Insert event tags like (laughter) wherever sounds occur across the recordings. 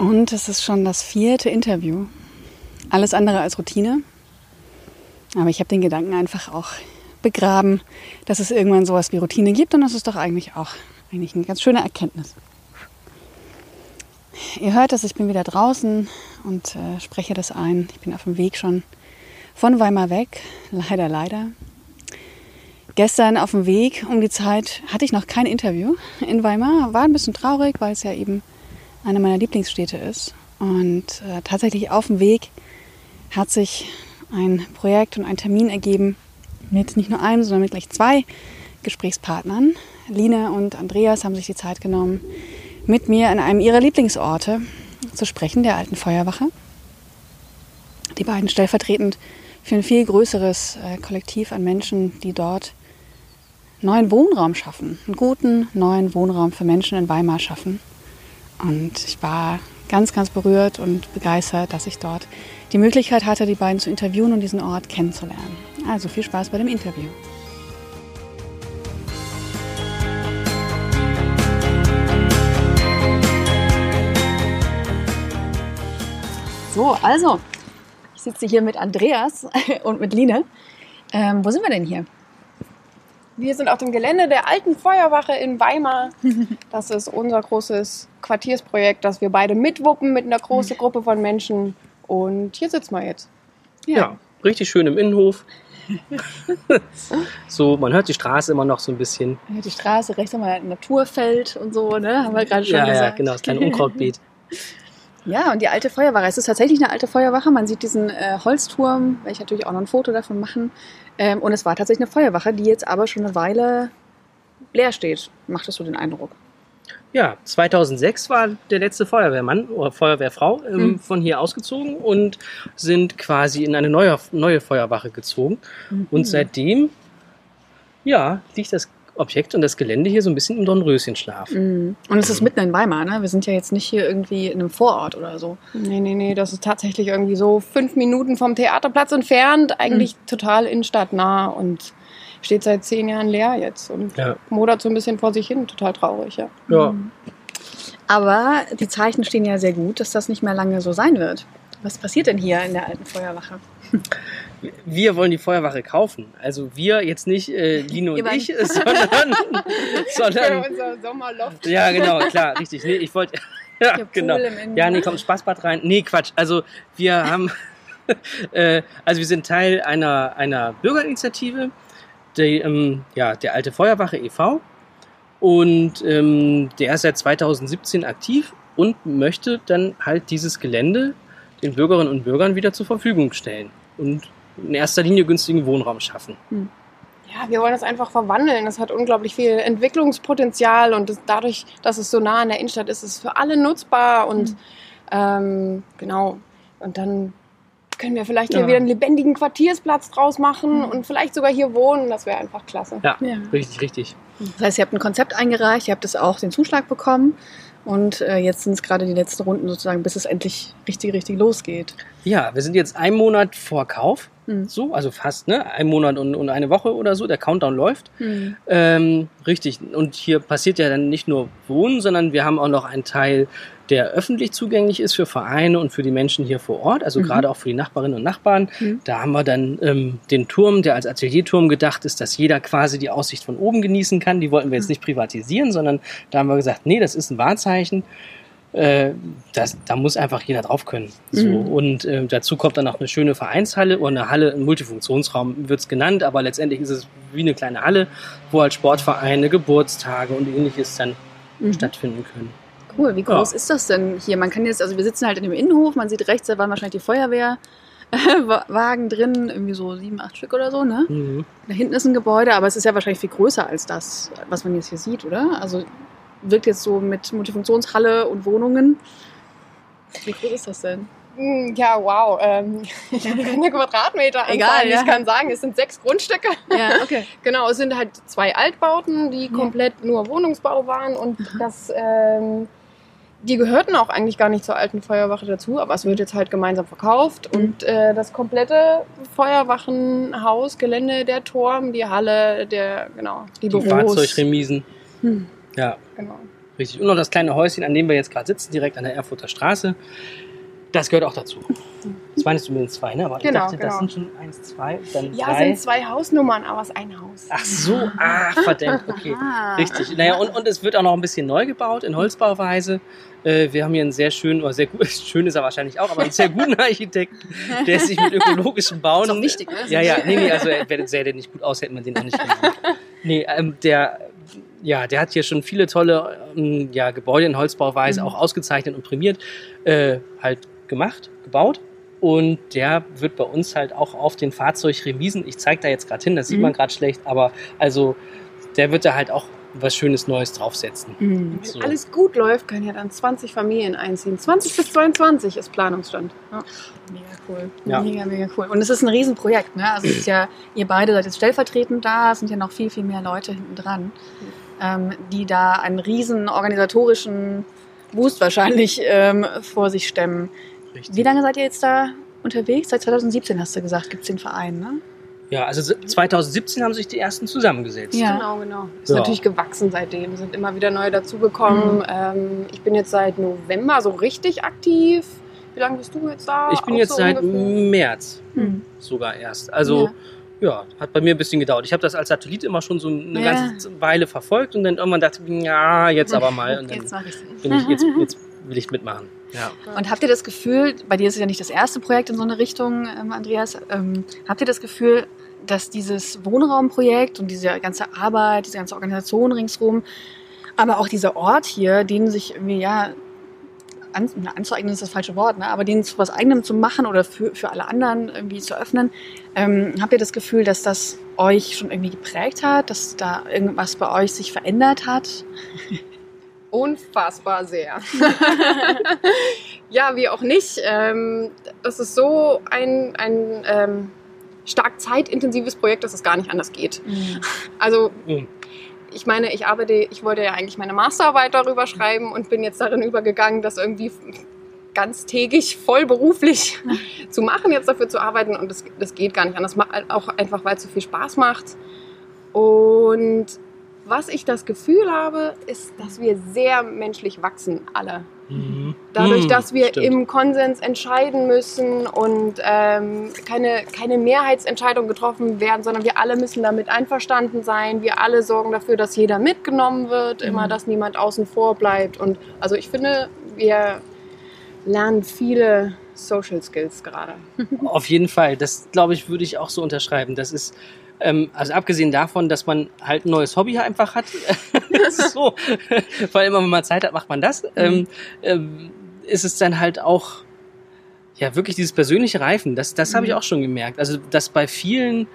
Und es ist schon das vierte Interview. Alles andere als Routine. Aber ich habe den Gedanken einfach auch begraben, dass es irgendwann sowas wie Routine gibt. Und das ist doch eigentlich auch eigentlich eine ganz schöne Erkenntnis. Ihr hört das, ich bin wieder draußen und äh, spreche das ein. Ich bin auf dem Weg schon von Weimar weg. Leider, leider. Gestern auf dem Weg um die Zeit hatte ich noch kein Interview in Weimar. War ein bisschen traurig, weil es ja eben eine meiner Lieblingsstädte ist. Und äh, tatsächlich auf dem Weg hat sich ein Projekt und ein Termin ergeben mit nicht nur einem, sondern mit gleich zwei Gesprächspartnern. Line und Andreas haben sich die Zeit genommen, mit mir an einem ihrer Lieblingsorte zu sprechen, der alten Feuerwache. Die beiden stellvertretend für ein viel größeres äh, Kollektiv an Menschen, die dort neuen Wohnraum schaffen, einen guten neuen Wohnraum für Menschen in Weimar schaffen. Und ich war ganz, ganz berührt und begeistert, dass ich dort die Möglichkeit hatte, die beiden zu interviewen und diesen Ort kennenzulernen. Also viel Spaß bei dem Interview. So, also, ich sitze hier mit Andreas (laughs) und mit Line. Ähm, wo sind wir denn hier? Wir sind auf dem Gelände der alten Feuerwache in Weimar. (laughs) Das ist unser großes Quartiersprojekt, das wir beide mitwuppen mit einer großen Gruppe von Menschen. Und hier sitzen wir jetzt. Ja, ja richtig schön im Innenhof. (laughs) so, man hört die Straße immer noch so ein bisschen. Man hört die Straße, rechts haben wir ein Naturfeld und so, ne? Haben wir gerade schon ja, gesagt. Ja, genau, das kleine Unkrautbeet. (laughs) Ja, und die alte Feuerwache. Es ist tatsächlich eine alte Feuerwache. Man sieht diesen äh, Holzturm, werde ich natürlich auch noch ein Foto davon machen. Ähm, und es war tatsächlich eine Feuerwache, die jetzt aber schon eine Weile leer steht. Macht das so den Eindruck? Ja, 2006 war der letzte Feuerwehrmann oder Feuerwehrfrau ähm, mhm. von hier ausgezogen und sind quasi in eine neue, neue Feuerwache gezogen. Mhm. Und seitdem, ja, liegt das Objekt und das Gelände hier so ein bisschen im Dornröschenschlaf. Mhm. Und es ist mitten in Weimar, ne? Wir sind ja jetzt nicht hier irgendwie in einem Vorort oder so. Nee, nee, nee, das ist tatsächlich irgendwie so fünf Minuten vom Theaterplatz entfernt, eigentlich mhm. total innenstadtnah und steht seit zehn Jahren leer jetzt und ja. modert so ein bisschen vor sich hin, total traurig, ja. Ja. Mhm. Aber die Zeichen stehen ja sehr gut, dass das nicht mehr lange so sein wird. Was passiert denn hier in der alten Feuerwache? Wir wollen die Feuerwache kaufen. Also wir jetzt nicht äh, Lino und ich, (laughs) sondern, sondern unser Sommerloft. Ja, genau, klar, richtig. Nee, ich wollte (laughs) ja, genau. Ja, nee, kommt Spaßbad rein. Nee, Quatsch. Also wir haben (laughs) äh, also wir sind Teil einer einer Bürgerinitiative, die, ähm, ja, der alte Feuerwache e.V. Und ähm, der ist seit 2017 aktiv und möchte dann halt dieses Gelände den Bürgerinnen und Bürgern wieder zur Verfügung stellen und in erster Linie günstigen Wohnraum schaffen. Hm. Ja, wir wollen das einfach verwandeln. Das hat unglaublich viel Entwicklungspotenzial und das, dadurch, dass es so nah an der Innenstadt ist, ist es für alle nutzbar und hm. ähm, genau. Und dann können wir vielleicht ja. hier wieder einen lebendigen Quartiersplatz draus machen mhm. und vielleicht sogar hier wohnen. Das wäre einfach klasse. Ja, ja, richtig, richtig. Das heißt, ihr habt ein Konzept eingereicht, ihr habt es auch den Zuschlag bekommen. Und äh, jetzt sind es gerade die letzten Runden sozusagen, bis es endlich richtig, richtig losgeht. Ja, wir sind jetzt einen Monat vor Kauf. Mhm. So, also fast, ne? Ein Monat und, und eine Woche oder so. Der Countdown läuft. Mhm. Ähm, richtig. Und hier passiert ja dann nicht nur Wohnen, sondern wir haben auch noch einen Teil der öffentlich zugänglich ist für Vereine und für die Menschen hier vor Ort, also mhm. gerade auch für die Nachbarinnen und Nachbarn. Mhm. Da haben wir dann ähm, den Turm, der als Atelierturm gedacht ist, dass jeder quasi die Aussicht von oben genießen kann. Die wollten wir jetzt mhm. nicht privatisieren, sondern da haben wir gesagt, nee, das ist ein Wahrzeichen. Äh, das, da muss einfach jeder drauf können. So. Mhm. Und äh, dazu kommt dann noch eine schöne Vereinshalle oder eine Halle, ein Multifunktionsraum wird es genannt, aber letztendlich ist es wie eine kleine Halle, wo halt Sportvereine, Geburtstage und ähnliches dann mhm. stattfinden können. Cool, wie groß ja. ist das denn hier? Man kann jetzt, also wir sitzen halt in dem Innenhof, man sieht rechts, da waren wahrscheinlich die Feuerwehrwagen (laughs) drin, irgendwie so sieben, acht Stück oder so, ne? Mhm. Da hinten ist ein Gebäude, aber es ist ja wahrscheinlich viel größer als das, was man jetzt hier sieht, oder? Also wirkt jetzt so mit Multifunktionshalle und Wohnungen. Wie groß ist das denn? Mm, Ja, wow. Ähm, (laughs) ich habe keine Quadratmeter Egal, ja. Ich kann sagen, es sind sechs Grundstücke. Ja, okay. (laughs) Genau, es sind halt zwei Altbauten, die Ja. komplett nur Wohnungsbau waren und das, ähm, die gehörten auch eigentlich gar nicht zur alten Feuerwache dazu, aber es wird jetzt halt gemeinsam verkauft mhm. und äh, das komplette Feuerwachenhaus, Gelände, der Turm, die Halle, der, genau, die, die Büros. Fahrzeugremisen. Hm. Ja. Genau. Richtig. Und noch das kleine Häuschen, an dem wir jetzt gerade sitzen, direkt an der Erfurter Straße. Das gehört auch dazu. Das meinst du mit den zwei, ne? Aber ich Genau, dachte, das genau. sind schon eins, zwei, dann Ja, drei. sind zwei Hausnummern, aber es ist ein Haus. Ach so, ah, verdammt, okay. Richtig. Naja, und, und es wird auch noch ein bisschen neu gebaut in Holzbauweise. Äh, wir haben hier einen sehr schönen, oder sehr gut, (laughs) schön ist er wahrscheinlich auch, aber einen sehr guten (laughs) Architekten, der sich mit ökologischem Bauen. Ist auch wichtig, ne? Ja, ja, nee, nee, also er wäre sähe der nicht gut aus, hätten wir den auch nicht genommen. Nee, ähm, der, ja, der hat hier schon viele tolle ähm, ja, Gebäude in Holzbauweise Mhm. auch ausgezeichnet und prämiert, äh, halt gemacht, gebaut. Und der wird bei uns halt auch auf den Fahrzeugremisen, ich zeige da jetzt gerade hin, das sieht Mhm. man gerade schlecht, aber also der wird da halt auch was Schönes Neues draufsetzen. Mhm. Wenn So. alles gut läuft, können ja dann 20 Familien einziehen. 20 bis 22 ist Planungsstand. Ja. Mega cool. Ja. Mega, mega cool. Und es ist ein Riesenprojekt, ne? Also es ist ja, (clears throat) ihr beide seid jetzt stellvertretend da, es sind ja noch viel, viel mehr Leute hinten dran, ähm, die da einen riesen organisatorischen Boost wahrscheinlich ähm, vor sich stemmen. Richtig. Wie lange seid ihr jetzt da unterwegs? Seit 2017 hast du gesagt, gibt es den Verein, ne? Ja, also 2017 haben sich die ersten zusammengesetzt. Ja. Genau, genau. Ist Ja. natürlich gewachsen seitdem. Sind immer wieder neue dazugekommen. Mhm. Ähm, ich bin jetzt seit November so richtig aktiv. Wie lange bist du jetzt da? Ich bin Auch jetzt so seit ungefähr? März Hm. sogar erst. Also ja, hat bei mir ein bisschen gedauert. Ich habe das als Satellit immer schon so eine Ja. ganze Weile verfolgt und dann irgendwann dachte ich, ja, jetzt aber mal. Und (laughs) dann Jetzt bin ich, jetzt, jetzt will ich mitmachen. Ja. Und habt ihr das Gefühl, bei dir ist es ja nicht das erste Projekt in so eine Richtung, ähm, Andreas, ähm, habt ihr das Gefühl, dass dieses Wohnraumprojekt und diese ganze Arbeit, diese ganze Organisation ringsrum, aber auch dieser Ort hier, den sich irgendwie, ja, an, na, anzueignen ist das falsche Wort, ne? aber den zu was eigenem zu machen oder für, für alle anderen irgendwie zu öffnen, ähm, habt ihr das Gefühl, dass das euch schon irgendwie geprägt hat, dass da irgendwas bei euch sich verändert hat? (laughs) Unfassbar sehr. (laughs) ja, wie auch nicht. Ähm, das ist so ein, ein ähm, stark zeitintensives Projekt, dass es gar nicht anders geht. Also Mhm. ich meine, ich arbeite, ich wollte ja eigentlich meine Masterarbeit darüber schreiben und bin jetzt darin übergegangen, das irgendwie ganztägig vollberuflich (laughs) zu machen, jetzt dafür zu arbeiten und das, das geht gar nicht anders, auch einfach, weil es so viel Spaß macht. Und was ich das Gefühl habe, ist, dass wir sehr menschlich wachsen, alle. Mhm. Dadurch, Mhm, dass wir stimmt. im Konsens entscheiden müssen und ähm, keine, keine Mehrheitsentscheidung getroffen werden, sondern wir alle müssen damit einverstanden sein. Wir alle sorgen dafür, dass jeder mitgenommen wird, immer, Mhm. dass niemand außen vor bleibt. Und also ich finde, wir lernen viele Social Skills gerade. (laughs) Auf jeden Fall. Das, glaube ich, würde ich auch so unterschreiben. Das ist, ähm, also abgesehen davon, dass man halt ein neues Hobby einfach hat, (laughs) so, weil immer, wenn man Zeit hat, macht man das, ähm, ähm, ist es dann halt auch, ja, wirklich dieses persönliche Reifen. Das, das habe ich Mhm. auch schon gemerkt. Also, dass bei vielen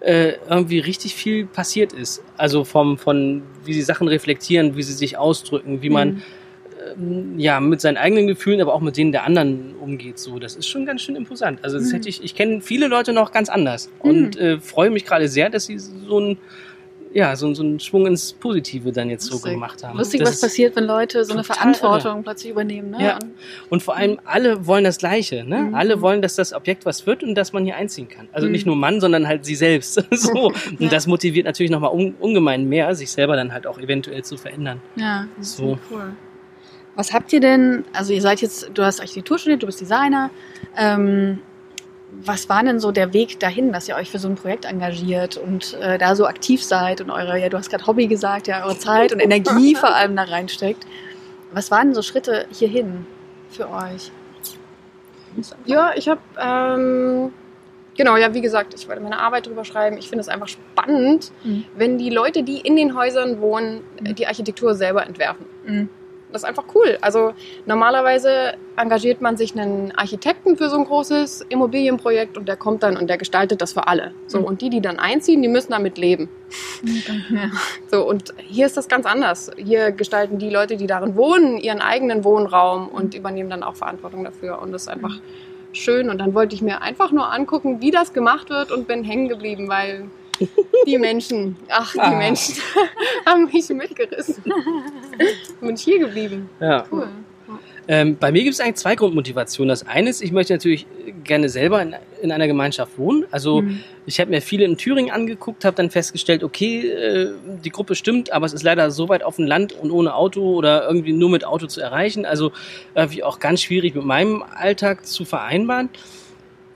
äh, irgendwie richtig viel passiert ist. Also vom, von, wie sie Sachen reflektieren, wie sie sich ausdrücken, wie man Mhm. Ähm, ja, mit seinen eigenen Gefühlen, aber auch mit denen der anderen umgeht. So, das ist schon ganz schön imposant. Also das Mhm. hätte ich, ich kenne viele Leute noch ganz anders und äh, freue mich gerade sehr, dass sie so ein ja, so, so einen Schwung ins Positive dann jetzt so Lustig. gemacht haben. Lustig, Das was ist- passiert, wenn Leute so eine Verantwortung plötzlich übernehmen. Ne? Ja. Und- vor allem alle wollen das Gleiche. Ne? Mhm. Alle wollen, dass das Objekt was wird und dass man hier einziehen kann. Also Mhm. nicht nur Mann, sondern halt sie selbst. (laughs) so. (laughs) Und Ja. das motiviert natürlich nochmal un ungemein mehr, sich selber dann halt auch eventuell zu verändern. Ja, das ist So. cool. Was habt ihr denn, also ihr seid jetzt, du hast Architektur studiert, du bist Designer. Ähm, was war denn so der Weg dahin, dass ihr euch für so ein Projekt engagiert und äh, da so aktiv seid und eure, ja, du hast gerade Hobby gesagt, ja, eure Zeit und Energie (laughs) vor allem da reinsteckt. Was waren denn so Schritte hierhin für euch? Ja, ich habe, ähm, genau, ja, wie gesagt, ich wollte meine Arbeit drüber schreiben. Ich finde es einfach spannend, Mhm. wenn die Leute, die in den Häusern wohnen, Mhm. die Architektur selber entwerfen. Mhm. Das ist einfach cool. Also normalerweise engagiert man sich einen Architekten für so ein großes Immobilienprojekt und der kommt dann und der gestaltet das für alle. So Mhm. und die, die dann einziehen, die müssen damit leben. Ja. (laughs) So und hier ist das ganz anders. Hier gestalten die Leute, die darin wohnen, ihren eigenen Wohnraum und übernehmen dann auch Verantwortung dafür und das ist einfach schön und dann wollte ich mir einfach nur angucken, wie das gemacht wird und bin hängen geblieben, weil die Menschen, ach, die Ah. Menschen (laughs) haben mich mitgerissen. bin ich hier geblieben. Ja. Cool. Ähm, bei mir gibt es eigentlich zwei Grundmotivationen. Das eine ist, ich möchte natürlich gerne selber in, in einer Gemeinschaft wohnen. Also Mhm. ich habe mir viele in Thüringen angeguckt, habe dann festgestellt, okay, äh, die Gruppe stimmt, aber es ist leider so weit auf dem Land und ohne Auto oder irgendwie nur mit Auto zu erreichen. Also irgendwie auch ganz schwierig mit meinem Alltag zu vereinbaren.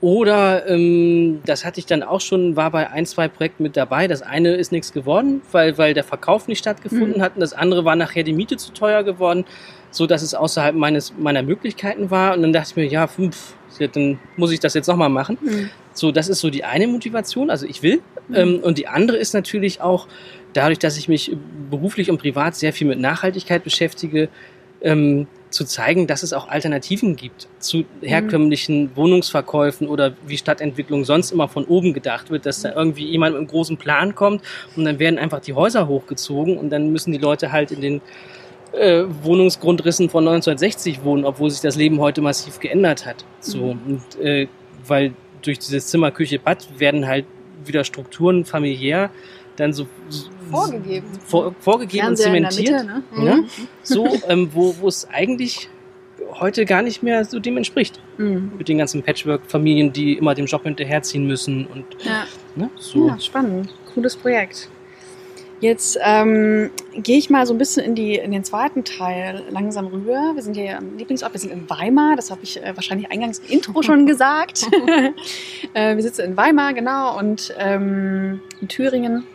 Oder ähm, das hatte ich dann auch schon, war bei ein, zwei Projekten mit dabei. Das eine ist nichts geworden, weil, weil der Verkauf nicht stattgefunden Mhm. hat. Und das andere war nachher die Miete zu teuer geworden, so dass es außerhalb meines, meiner Möglichkeiten war. Und dann dachte ich mir, ja, fünf, dann muss ich das jetzt nochmal machen. Mhm. So, das ist so die eine Motivation, also ich will. Ähm, und die andere ist natürlich auch, dadurch, dass ich mich beruflich und privat sehr viel mit Nachhaltigkeit beschäftige, ähm, zu zeigen, dass es auch Alternativen gibt zu herkömmlichen Wohnungsverkäufen oder wie Stadtentwicklung sonst immer von oben gedacht wird, dass da irgendwie jemand mit einem großen Plan kommt und dann werden einfach die Häuser hochgezogen und dann müssen die Leute halt in den äh, Wohnungsgrundrissen von 1960 wohnen, obwohl sich das Leben heute massiv geändert hat. So und äh, weil durch dieses Zimmer, Küche, Bad werden halt wieder Strukturen familiär dann so, so Vorgegeben. vor, vorgegeben und zementiert, Mitte, ne? Mhm. ja, so ähm, wo, wo es eigentlich heute gar nicht mehr so dem entspricht. Mhm. Mit den ganzen Patchwork-Familien, die immer dem Job hinterherziehen müssen und Ja. ne, so. Ja, spannend. Cooles Projekt. Jetzt ähm, gehe ich mal so ein bisschen in, die, in den zweiten Teil langsam rüber. Wir sind hier am Lieblingsort, wir sind in Weimar, das habe ich äh, wahrscheinlich eingangs im Intro (laughs) schon gesagt. (laughs) äh, wir sitzen in Weimar, genau, und ähm, in Thüringen.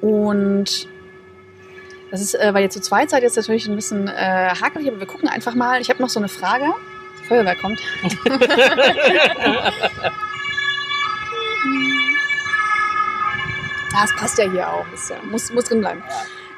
Und das ist, äh, weil ihr zu zweit seid, jetzt natürlich ein bisschen äh, hakelig, aber wir gucken einfach mal. Ich habe noch so eine Frage. Die Feuerwehr kommt. (laughs) Ah, es passt ja hier auch. Das ja, muss, muss drin bleiben.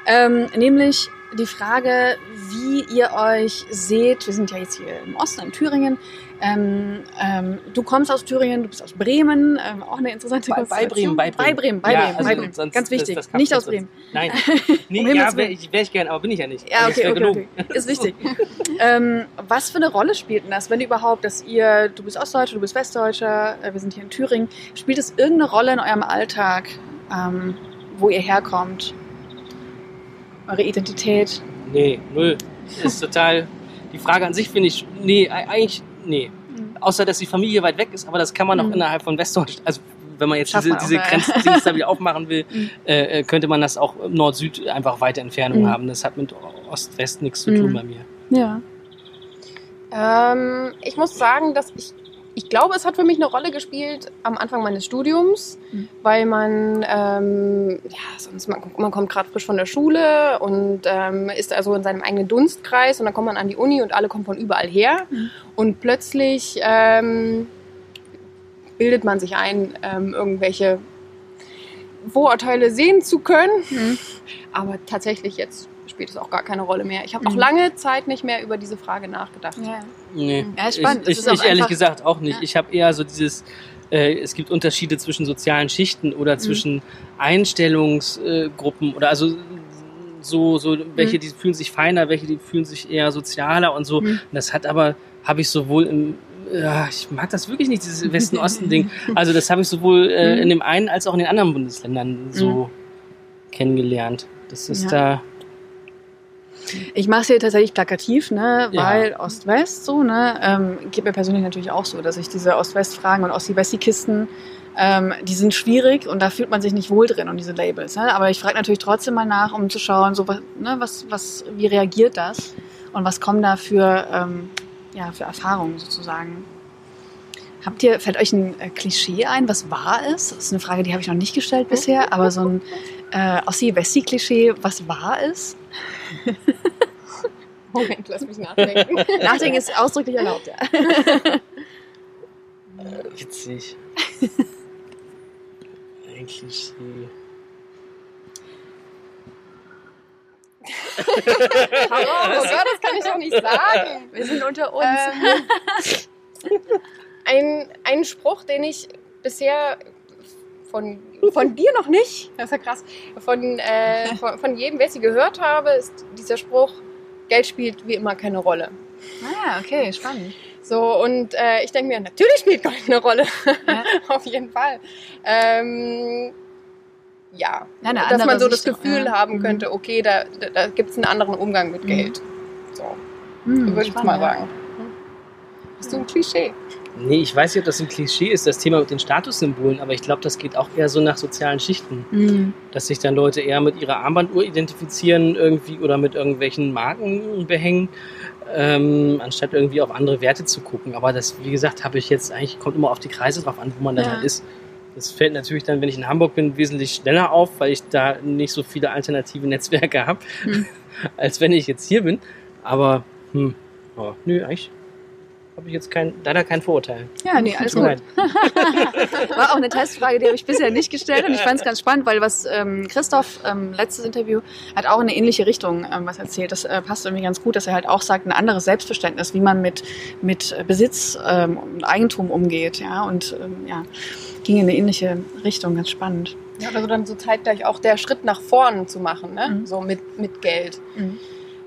Ähm, nämlich die Frage, wie ihr euch seht. Wir sind ja jetzt hier im Osten, in Thüringen. Ähm, ähm, du kommst aus Thüringen, du bist aus Bremen. Ähm, auch eine interessante Bei- bei. Bremen, bei Bremen. Bei Bremen, bei Ja, Bremen, also bei Bremen. sonst- Ganz das- wichtig. das kann nicht ich aus Bremen. Nein, (laughs) nee, Um ja, wäre ich, wär ich gerne, aber bin ich ja nicht. Ja, okay, ist okay, okay. Ist wichtig. (laughs) ähm, was für eine Rolle spielt denn das, wenn überhaupt, dass ihr, du bist Ostdeutscher, du bist Westdeutscher, äh, wir sind hier in Thüringen, spielt es irgendeine Rolle in eurem Alltag, ähm, wo ihr herkommt? Eure Identität? Nee, null. (laughs) Ist total. Die Frage an sich finde ich, nee, eigentlich, nee. Mhm. Außer, dass die Familie weit weg ist, aber das kann man auch Mhm. innerhalb von Westdeutschland, also wenn man jetzt Schafft diese, man auch, diese ja. Grenzdings da wieder (laughs) aufmachen will, Mhm. äh, äh, könnte man das auch Nord-Süd einfach weite Entfernung Mhm. haben. Das hat mit Ost-West nichts zu Mhm. tun bei mir. Ja. Ähm, ich muss sagen, dass ich, ich glaube, es hat für mich eine Rolle gespielt am Anfang meines Studiums, Mhm. weil man, ähm, ja, sonst man, man kommt gerade frisch von der Schule und ähm, ist also in seinem eigenen Dunstkreis und dann kommt man an die Uni und alle kommen von überall her Mhm. und plötzlich ähm, bildet man sich ein, ähm, irgendwelche Vorurteile sehen zu können. Mhm. Aber tatsächlich jetzt spielt es auch gar keine Rolle mehr. Ich habe auch Mhm. lange Zeit nicht mehr über diese Frage nachgedacht. ja. Nee. Ja, ist spannend. Ich, ich, auch ich ehrlich gesagt auch nicht. Ja. Ich habe eher so dieses, äh, es gibt Unterschiede zwischen sozialen Schichten oder Mhm. zwischen Einstellungsgruppen oder also so, so welche, Mhm. die fühlen sich feiner, welche, die fühlen sich eher sozialer und so. Mhm. Und das hat aber, habe ich sowohl im ja, ich mag das wirklich nicht, dieses Westen-Osten-Ding. (laughs) Also das habe ich sowohl äh, Mhm. in dem einen als auch in den anderen Bundesländern so kennengelernt. Das ist Ja. da. Ich mache es hier tatsächlich plakativ, ne, Ja. weil Ost-West so, ne, ähm, geht mir persönlich natürlich auch so, dass ich diese Ost-West-Fragen und Ossi-Wessi-Kisten, ähm, die sind schwierig und da fühlt man sich nicht wohl drin und diese Labels. Ne? Aber ich frage natürlich trotzdem mal nach, um zu schauen, so was, ne, was, was, wie reagiert das und was kommen da für, ähm, ja, für Erfahrungen sozusagen. Habt ihr, fällt euch ein äh, Klischee ein, was wahr ist? Das ist eine Frage, die habe ich noch nicht gestellt bisher, aber so ein äh, Ossi-Wessi-Klischee, was wahr ist? (laughs) Moment, lass mich nachdenken. (laughs) Nachdenken ist ausdrücklich erlaubt, ja. Witzig. Ein Klischee. oh Gott, das kann ich auch nicht sagen. Wir sind unter uns. Ähm, ein, ein Spruch, den ich bisher von, von dir noch nicht, das ist ja krass, von, äh, (laughs) von, von jedem, wer sie gehört habe, ist dieser Spruch, Geld spielt wie immer keine Rolle. Ah, okay, spannend. So, und äh, ich denke mir, natürlich spielt Gold eine Rolle. Ja. (laughs) Auf jeden Fall. Ähm, ja, ja dass man so das Gefühl ja. haben mhm. könnte, okay, da, da, da gibt es einen anderen Umgang mit mhm. Geld. So, mhm, würde ich mal sagen. Hast du ein Klischee? Nee, ich weiß nicht, ob das ein Klischee ist, das Thema mit den Statussymbolen, aber ich glaube, das geht auch eher so nach sozialen Schichten. Mhm. Dass sich dann Leute eher mit ihrer Armbanduhr identifizieren irgendwie oder mit irgendwelchen Marken behängen, ähm, anstatt irgendwie auf andere Werte zu gucken. Aber das, wie gesagt, habe ich jetzt eigentlich, kommt immer auf die Kreise drauf an, wo man dann ja. halt ist. Das fällt natürlich dann, wenn ich in Hamburg bin, wesentlich schneller auf, weil ich da nicht so viele alternative Netzwerke habe, hm. (laughs) als wenn ich jetzt hier bin. Aber, hm, oh, nö, eigentlich habe ich jetzt kein, leider kein Vorurteil. Ja, nee, alles gut. (laughs) War auch eine Testfrage, die habe ich bisher nicht gestellt und ich fand es ganz spannend, weil was ähm, Christoph, ähm, letztes Interview, hat auch in eine ähnliche Richtung ähm, was erzählt. Das äh, passt irgendwie ganz gut, dass er halt auch sagt, ein anderes Selbstverständnis, wie man mit, mit Besitz ähm, und Eigentum umgeht. Ja, und ähm, ja, ging in eine ähnliche Richtung, ganz spannend. Ja, also dann so zeitgleich auch der Schritt nach vorn zu machen, ne? Mhm. so mit, mit Geld. Mhm.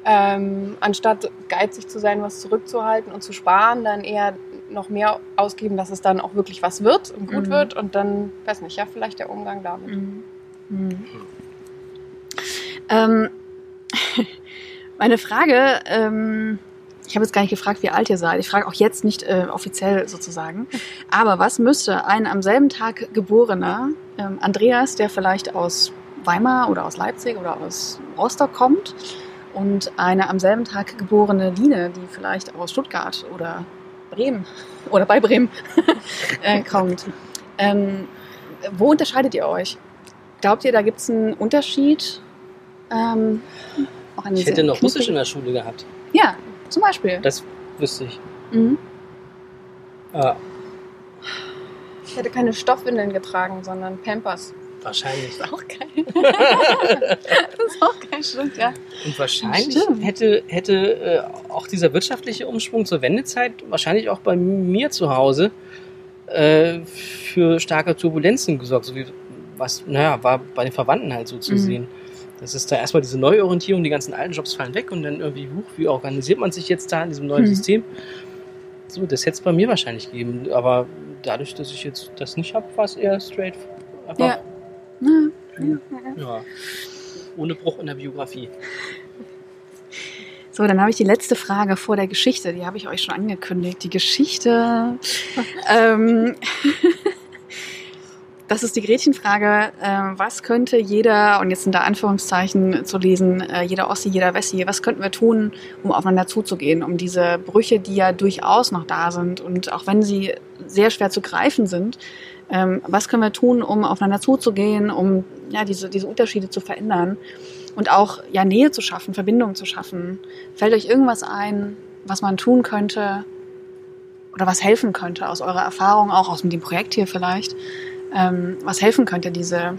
Ähm, anstatt geizig zu sein, was zurückzuhalten und zu sparen, dann eher noch mehr ausgeben, dass es dann auch wirklich was wird und gut mhm. wird und dann, weiß nicht, ja, vielleicht der Umgang damit. Mhm. Mhm. Ähm, (laughs) meine Frage, ähm, ich habe jetzt gar nicht gefragt, wie alt ihr seid. Ich frage auch jetzt nicht äh, offiziell sozusagen. (laughs) Aber was müsste ein am selben Tag geborener ähm, Andreas, der vielleicht aus Weimar oder aus Leipzig oder aus Rostock kommt, und eine am selben Tag geborene Line, die vielleicht aus Stuttgart oder Bremen (laughs) oder bei Bremen (laughs) äh, kommt. Ähm, wo unterscheidet ihr euch? Glaubt ihr, da gibt es einen Unterschied? Ähm, ich hätte noch Russisch in der Schule gehabt. Ja, zum Beispiel. Das wüsste ich. Mhm. Ah. Ich hätte keine Stoffwindeln getragen, sondern Pampers. Wahrscheinlich. Das ist auch geil. (laughs) das ist auch geil, stimmt, ja. Und wahrscheinlich stimmt. hätte, hätte äh, auch dieser wirtschaftliche Umschwung zur Wendezeit wahrscheinlich auch bei mir zu Hause äh, für starke Turbulenzen gesorgt, so wie was, naja, war bei den Verwandten halt so zu mhm. sehen. Das ist da erstmal diese Neuorientierung, die ganzen alten Jobs fallen weg und dann irgendwie, huch, wie organisiert man sich jetzt da in diesem neuen mhm. System? So, das hätte es bei mir wahrscheinlich geben, aber dadurch, dass ich jetzt das nicht habe, war es eher straight. Einfach ja. Ja. Ohne Bruch in der Biografie. So, dann habe ich die letzte Frage vor der Geschichte. Die habe ich euch schon angekündigt. Die Geschichte. (laughs) ähm, das ist die Gretchenfrage. Äh, was könnte jeder, und jetzt sind da Anführungszeichen zu lesen, äh, jeder Ossi, jeder Wessi, was könnten wir tun, um aufeinander zuzugehen, um diese Brüche, die ja durchaus noch da sind und auch wenn sie sehr schwer zu greifen sind, ähm, was können wir tun, um aufeinander zuzugehen, um ja, diese, diese Unterschiede zu verändern und auch ja, Nähe zu schaffen, Verbindungen zu schaffen? Fällt euch irgendwas ein, was man tun könnte oder was helfen könnte aus eurer Erfahrung, auch aus dem Projekt hier vielleicht, ähm, was helfen könnte, diese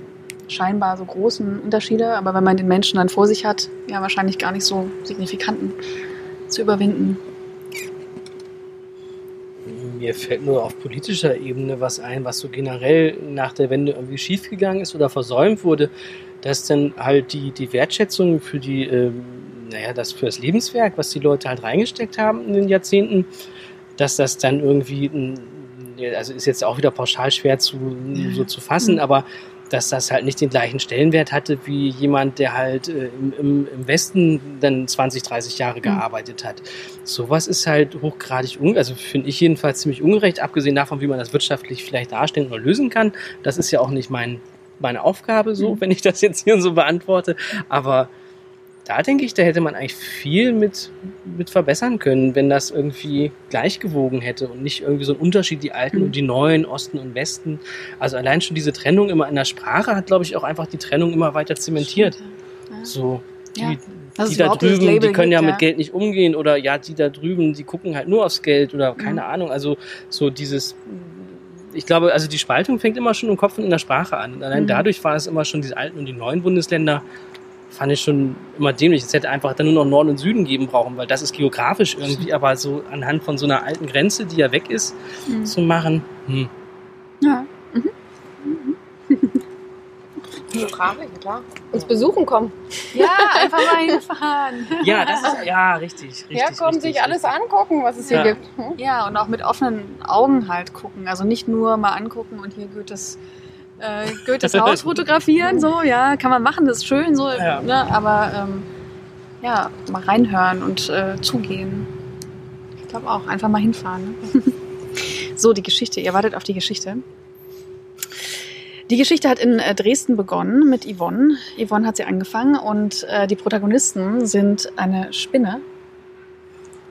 scheinbar so großen Unterschiede, aber wenn man den Menschen dann vor sich hat, ja wahrscheinlich gar nicht so signifikanten zu überwinden. Mir fällt nur auf politischer Ebene was ein, was so generell nach der Wende irgendwie schiefgegangen ist oder versäumt wurde, dass dann halt die, die Wertschätzung für die, ähm, naja, das für das Lebenswerk, was die Leute halt reingesteckt haben in den Jahrzehnten, dass das dann irgendwie, also ist jetzt auch wieder pauschal schwer zu, so zu fassen, aber dass das halt nicht den gleichen Stellenwert hatte wie jemand, der halt äh, im, im, Westen dann 20, 30 Jahre mhm. gearbeitet hat. Sowas ist halt hochgradig, un also finde ich jedenfalls ziemlich ungerecht, abgesehen davon, wie man das wirtschaftlich vielleicht darstellen oder lösen kann. Das ist ja auch nicht mein, meine Aufgabe so, mhm. wenn ich das jetzt hier so beantworte. Aber da denke ich, da hätte man eigentlich viel mit, mit verbessern können, wenn das irgendwie gleichgewogen hätte und nicht irgendwie so ein Unterschied, die Alten mhm. und die Neuen, Osten und Westen. Also allein schon diese Trennung immer in der Sprache hat, glaube ich, auch einfach die Trennung immer weiter zementiert. Ja. So, die, ja. die da drüben, die können ja, ja, mit Geld nicht umgehen oder ja, die da drüben, die gucken halt nur aufs Geld oder keine mhm. Ahnung. Also so dieses, ich glaube, also die Spaltung fängt immer schon im Kopf und in der Sprache an. Und allein mhm. dadurch war es immer schon diese alten und die neuen Bundesländer fand ich schon immer dämlich. Es hätte einfach dann nur noch Norden und Süden geben brauchen, weil das ist geografisch irgendwie, aber so anhand von so einer alten Grenze, die ja weg ist, mhm. zu machen. Hm. Ja. Mhm. Geografisch, klar. Uns besuchen kommen. Ja, einfach mal hinfahren. Ja, das ist, ja, richtig, richtig. Herkommen, richtig, sich alles angucken, was es hier Ja. gibt. Hm? Ja, und auch mit offenen Augen halt gucken. Also nicht nur mal angucken und hier Goethes, äh, Goethes Haus (laughs) fotografieren, so, ja, kann man machen, das ist schön, so, Ja. ne, aber ähm, ja, mal reinhören und äh, zugehen. Ich glaube auch, einfach mal hinfahren. Ne? (laughs) so, die Geschichte, ihr wartet auf die Geschichte. Die Geschichte hat in äh, Dresden begonnen mit Yvonne. Yvonne hat sie angefangen und äh, die Protagonisten sind eine Spinne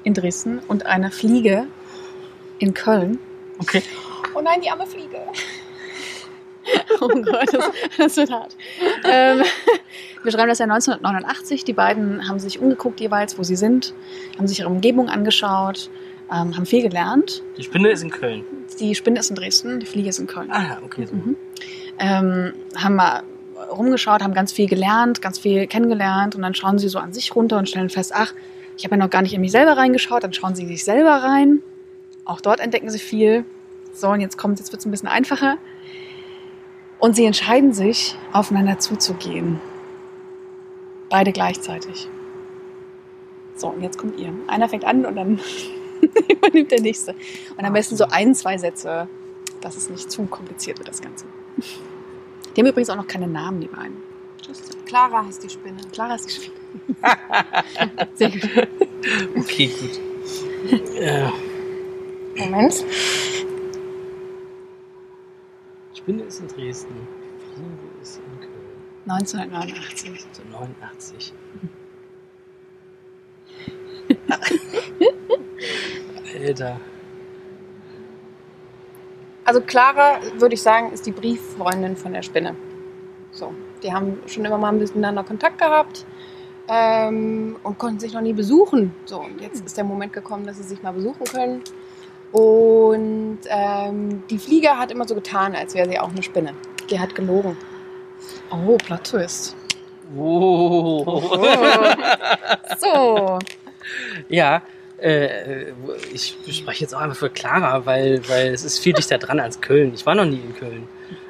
in Dresden und eine Fliege in Köln. Okay. Oh nein, die arme Fliege. (laughs) Oh Gott, das, das wird hart. Ähm, wir schreiben das ja 1989. Die beiden haben sich umgeguckt jeweils, wo sie sind, haben sich ihre Umgebung angeschaut, ähm, haben viel gelernt. Die Spinne ist in Köln. Die Spinne ist in Dresden, die Fliege ist in Köln. Ah ja, okay. So. Mhm. Ähm, haben mal rumgeschaut, haben ganz viel gelernt, ganz viel kennengelernt und dann schauen sie so an sich runter und stellen fest, ach, ich habe ja noch gar nicht in mich selber reingeschaut, dann schauen sie sich selber rein. Auch dort entdecken sie viel. So, und jetzt kommt, jetzt wird es ein bisschen einfacher. Und sie entscheiden sich, aufeinander zuzugehen. Beide gleichzeitig. So, und jetzt kommt ihr. Einer fängt an und dann (laughs) übernimmt der nächste. Und am besten so ein, zwei Sätze, dass es nicht zu kompliziert wird, das Ganze. Die haben übrigens auch noch keine Namen, die beiden. Just Clara heißt die Spinne. Clara ist gespielt. (laughs) Sehr gut. Okay, gut. Moment. Spinne ist in Dresden. Fliege ist in Köln. 1989. So 89. (laughs) Alter. Also Clara, würde ich sagen, ist die Brieffreundin von der Spinne. So, die haben schon immer mal miteinander Kontakt gehabt ähm, und konnten sich noch nie besuchen. So, und jetzt ist der Moment gekommen, dass sie sich mal besuchen können. Und ähm, die Fliege hat immer so getan, als wäre sie auch eine Spinne. Die hat gelogen. Oh, Plot Twist. Oh. So. Ja, äh, ich spreche jetzt auch einfach für Clara, weil, weil es ist viel dichter dran als Köln. Ich war noch nie in Köln.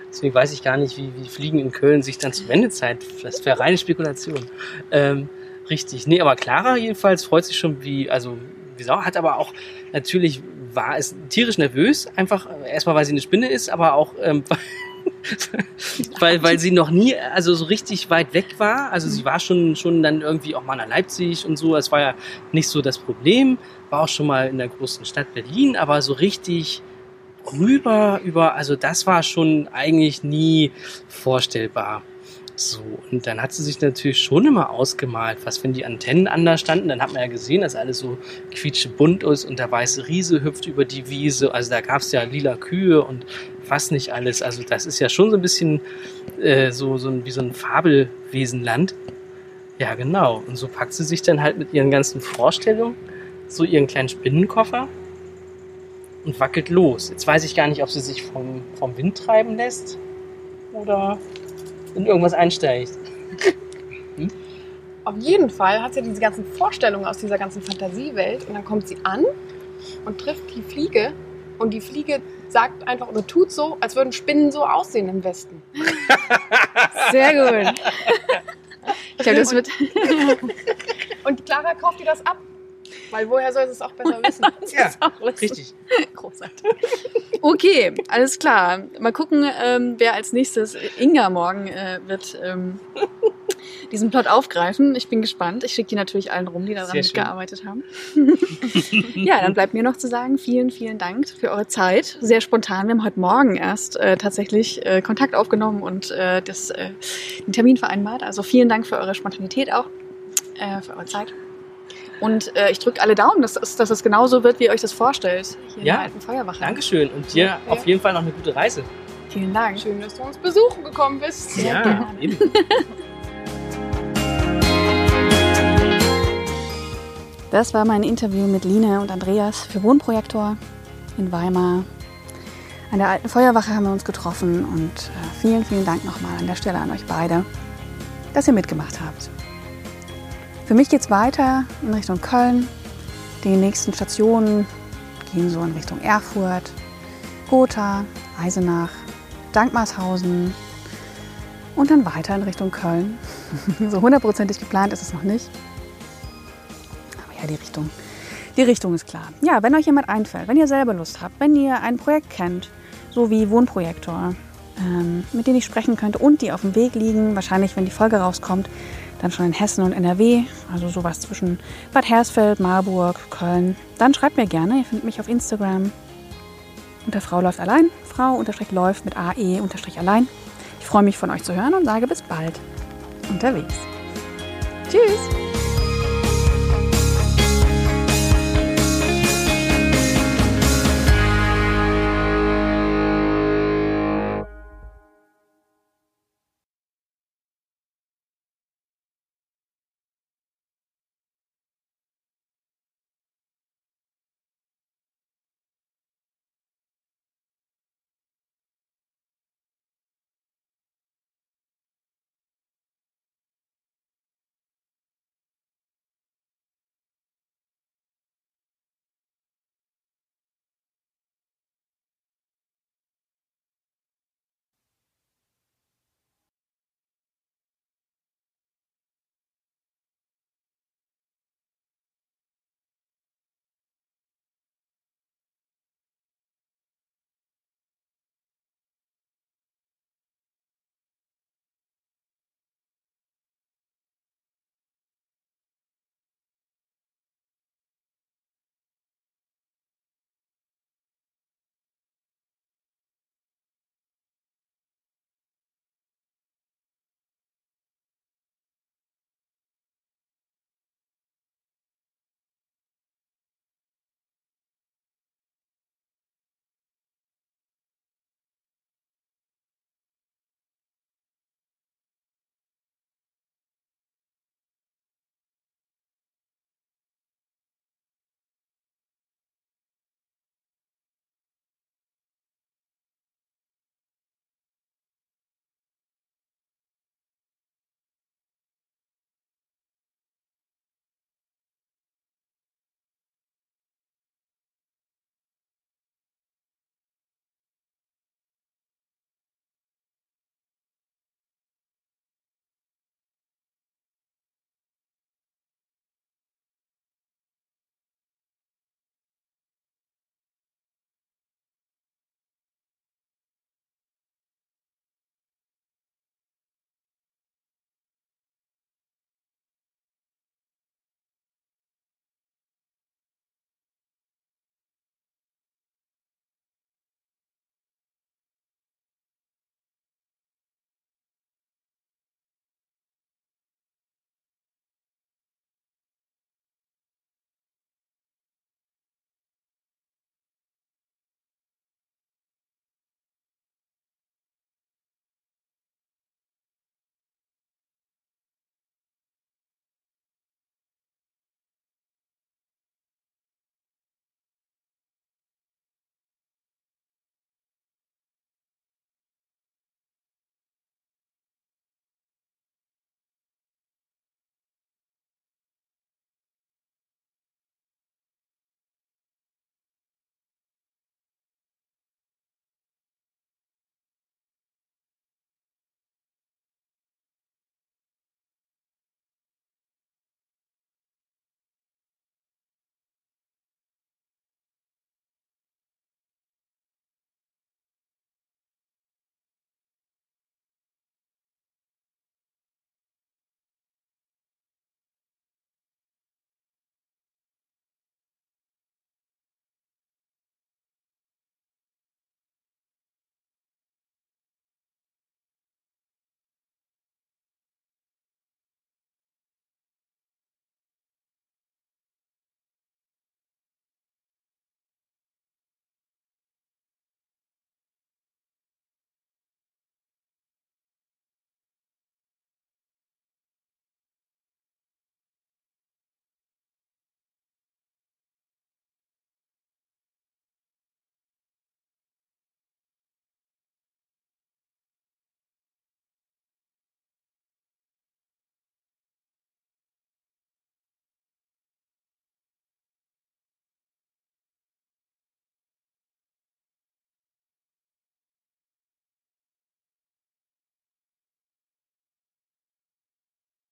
Deswegen weiß ich gar nicht, wie, wie Fliegen in Köln sich dann zur Wendezeit, das wäre reine Spekulation. Ähm, richtig. Nee, aber Clara jedenfalls freut sich schon wie, also wie Sau, hat aber auch natürlich war es tierisch nervös, einfach erstmal, weil sie eine Spinne ist, aber auch ähm, (laughs) weil, weil sie noch nie, also so richtig weit weg war. Also sie war schon, schon dann irgendwie auch mal nach Leipzig und so. Es war ja nicht so das Problem. War auch schon mal in der großen Stadt Berlin, aber so richtig rüber über, also das war schon eigentlich nie vorstellbar. So, und dann hat sie sich natürlich schon immer ausgemalt, was wenn die Antennen anders standen, dann hat man ja gesehen, dass alles so quietschebunt ist und der weiße Riese hüpft über die Wiese. Also da gab es ja lila Kühe und was nicht alles. Also das ist ja schon so ein bisschen äh, so, so wie so ein Fabelwesenland. Ja, genau. Und so packt sie sich dann halt mit ihren ganzen Vorstellungen so ihren kleinen Spinnenkoffer und wackelt los. Jetzt weiß ich gar nicht, ob sie sich vom, vom Wind treiben lässt oder in irgendwas einsteigt. Auf jeden Fall hat sie diese ganzen Vorstellungen aus dieser ganzen Fantasiewelt und dann kommt sie an und trifft die Fliege und die Fliege sagt einfach oder tut so, als würden Spinnen so aussehen im Westen. (laughs) Sehr gut. (laughs) Ich glaube, das wird. (laughs) Und Clara kauft ihr das ab. Weil woher soll sie es auch besser wissen? (laughs) Ja, lustig. richtig. Großartig. Okay, alles klar. Mal gucken, ähm, wer als nächstes Inga morgen äh, wird ähm, diesen Plot aufgreifen. Ich bin gespannt. Ich schicke die natürlich allen rum, die daran mitgearbeitet haben. (laughs) ja, dann bleibt mir noch zu sagen, vielen, vielen Dank für eure Zeit. Sehr spontan. Wir haben heute Morgen erst äh, tatsächlich äh, Kontakt aufgenommen und äh, das, äh, den Termin vereinbart. Also vielen Dank für eure Spontanität auch, äh, für eure Zeit. Und äh, ich drücke alle Daumen, dass, dass, dass es genauso wird, wie ihr euch das vorstellt. Hier Ja, in der alten Feuerwache. Dankeschön. Und dir Ja. auf jeden Fall noch eine gute Reise. Vielen Dank. Schön, dass du uns besuchen gekommen bist. Sehr gerne. eben. Das war mein Interview mit Line und Andreas für Wohnprojektor in Weimar. An der alten Feuerwache haben wir uns getroffen und äh, vielen, vielen Dank nochmal an der Stelle an euch beide, dass ihr mitgemacht habt. Für mich geht es weiter in Richtung Köln. Die nächsten Stationen gehen so in Richtung Erfurt, Gotha, Eisenach, Dankmarshausen und dann weiter in Richtung Köln. (laughs) so hundertprozentig geplant ist es noch nicht. Aber ja, die Richtung, die Richtung ist klar. Ja, wenn euch jemand einfällt, wenn ihr selber Lust habt, wenn ihr ein Projekt kennt, so wie Wohnprojektor, ähm, mit denen ich sprechen könnte und die auf dem Weg liegen, wahrscheinlich, wenn die Folge rauskommt, dann schon in Hessen und NRW, also sowas zwischen Bad Hersfeld, Marburg, Köln, dann schreibt mir gerne. Ihr findet mich auf Instagram unter Frau läuft allein, Frau unterstrich läuft mit AE unterstrich allein. Ich freue mich von euch zu hören und sage bis bald unterwegs. Tschüss!